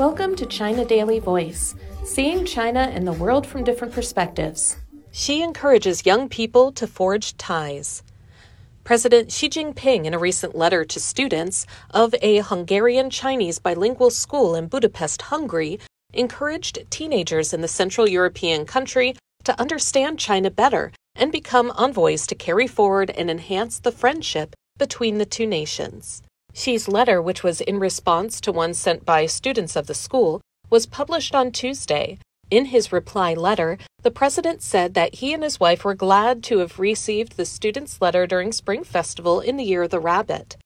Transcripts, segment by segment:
Welcome to China Daily Voice, seeing China and the world from different perspectives. Xi encourages young people to forge ties. President Xi Jinping, in a recent letter to students of a Hungarian Chinese bilingual school in Budapest, Hungary, encouraged teenagers in the Central European country to understand China better and become envoys to carry forward and enhance the friendship between the two nations. Xi's letter, which was in response to one sent by students of the school, was published on Tuesday. In his reply letter, the president said that he and his wife were glad to have received the student's letter during Spring Festival in the Year of the Rabbit.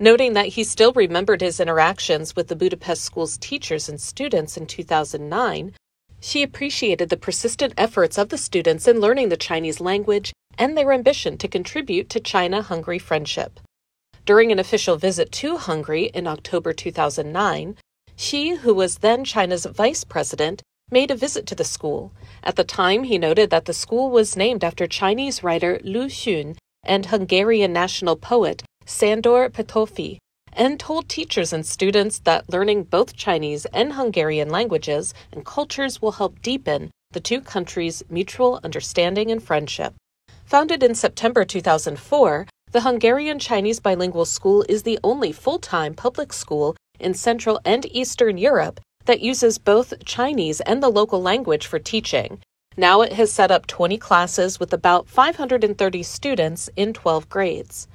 Noting that he still remembered his interactions with the Budapest school's teachers and students in 2009, Xi appreciated the persistent efforts of the students in learning the Chinese language and their ambition to contribute to China Hungary friendship. During an official visit to Hungary in October 2009, Xi, who was then China's vice president, made a visit to the school. At the time, he noted that the school was named after Chinese writer Lu Xun and Hungarian national poet Sandor Petőfi, and told teachers and students that learning both Chinese and Hungarian languages and cultures will help deepen the two countries' mutual understanding and friendship. Founded in September 2004, the Hungarian Chinese Bilingual School is the only full time public school in Central and Eastern Europe that uses both Chinese and the local language for teaching. Now it has set up 20 classes with about 530 students in 12 grades.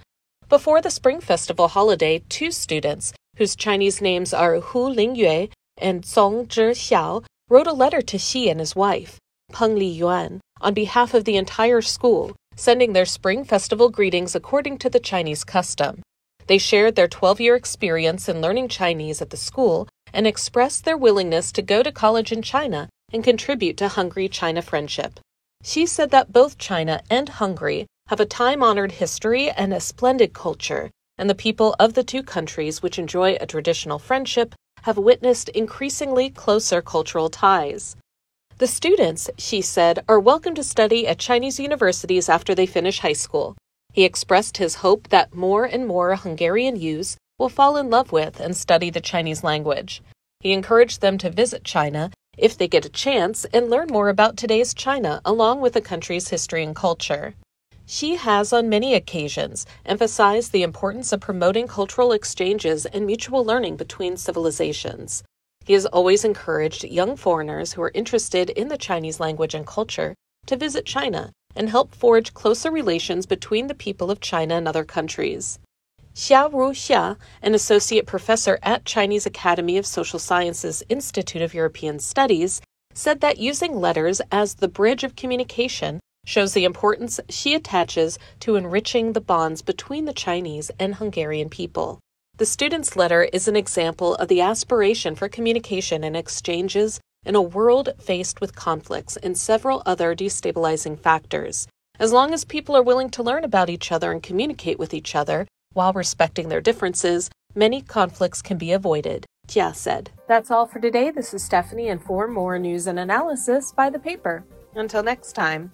Before the Spring Festival holiday, two students, whose Chinese names are Hu Lingyue and Song Zhixiao, wrote a letter to Xi and his wife, Peng Liyuan, on behalf of the entire school sending their Spring Festival greetings according to the Chinese custom. They shared their 12 year experience in learning Chinese at the school and expressed their willingness to go to college in China and contribute to Hungary China friendship. Xi said that both China and Hungary have a time honored history and a splendid culture, and the people of the two countries, which enjoy a traditional friendship, have witnessed increasingly closer cultural ties. The students, Xi said, are welcome to study at Chinese universities after they finish high school. He expressed his hope that more and more Hungarian youths will fall in love with and study the Chinese language. He encouraged them to visit China if they get a chance and learn more about today's China along with the country's history and culture. Xi has, on many occasions, emphasized the importance of promoting cultural exchanges and mutual learning between civilizations. He has always encouraged young foreigners who are interested in the Chinese language and culture to visit China and help forge closer relations between the people of China and other countries. Xia Ruxia, an associate professor at Chinese Academy of Social Sciences Institute of European Studies, said that using letters as the bridge of communication shows the importance Xi attaches to enriching the bonds between the Chinese and Hungarian people. The student's letter is an example of the aspiration for communication and exchanges in a world faced with conflicts and several other destabilizing factors. As long as people are willing to learn about each other and communicate with each other while respecting their differences, many conflicts can be avoided, Tia said. That's all for today. This is Stephanie, and for more news and analysis, buy the paper. Until next time.